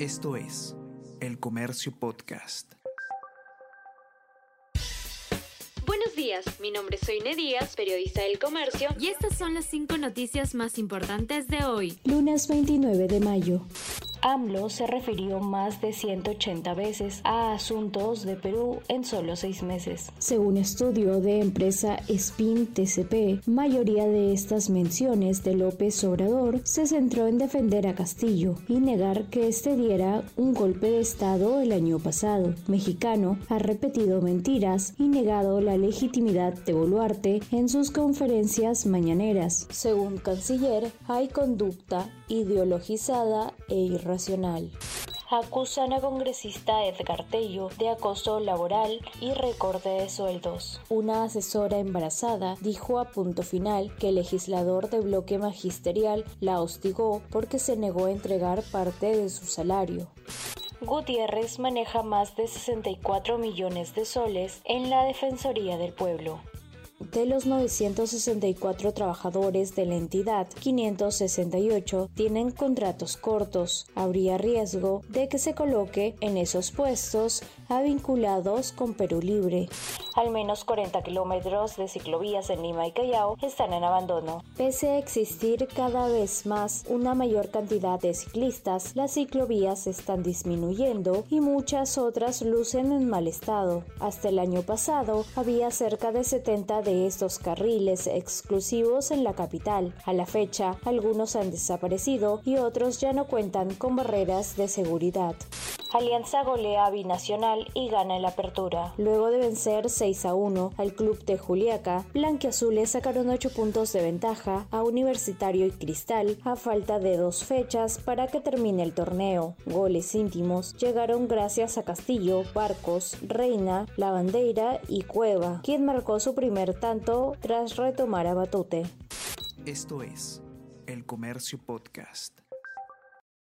Esto es El Comercio Podcast. Buenos días, mi nombre es Soine Díaz, periodista del Comercio, y estas son las cinco noticias más importantes de hoy. Lunes 29 de mayo. AMLO se refirió más de 180 veces a asuntos de Perú en solo seis meses. Según estudio de empresa Spin TCP, mayoría de estas menciones de López Obrador se centró en defender a Castillo y negar que éste diera un golpe de Estado el año pasado. Mexicano ha repetido mentiras y negado la legitimidad de Boluarte en sus conferencias mañaneras. Según canciller, hay conducta ideologizada e irracional. Acusan a congresista Edgar Tello de acoso laboral y recorte de sueldos. Una asesora embarazada dijo a punto final que el legislador de bloque magisterial la hostigó porque se negó a entregar parte de su salario. Gutiérrez maneja más de 64 millones de soles en la Defensoría del Pueblo. De los 964 trabajadores de la entidad, 568 tienen contratos cortos. Habría riesgo de que se coloque en esos puestos a vinculados con Perú Libre. Al menos 40 kilómetros de ciclovías en Lima y Callao están en abandono. Pese a existir cada vez más una mayor cantidad de ciclistas, las ciclovías están disminuyendo y muchas otras lucen en mal estado. Hasta el año pasado había cerca de 70 de estos carriles exclusivos en la capital. A la fecha, algunos han desaparecido y otros ya no cuentan con barreras de seguridad. Alianza golea a Binacional y gana en la apertura. Luego de vencer 6 a 1 al club de Juliaca, Blanquiazules sacaron 8 puntos de ventaja a Universitario y Cristal a falta de dos fechas para que termine el torneo. Goles íntimos llegaron gracias a Castillo, Barcos, Reina, Lavandeira y Cueva, quien marcó su primer tanto tras retomar a Batute. Esto es El Comercio Podcast.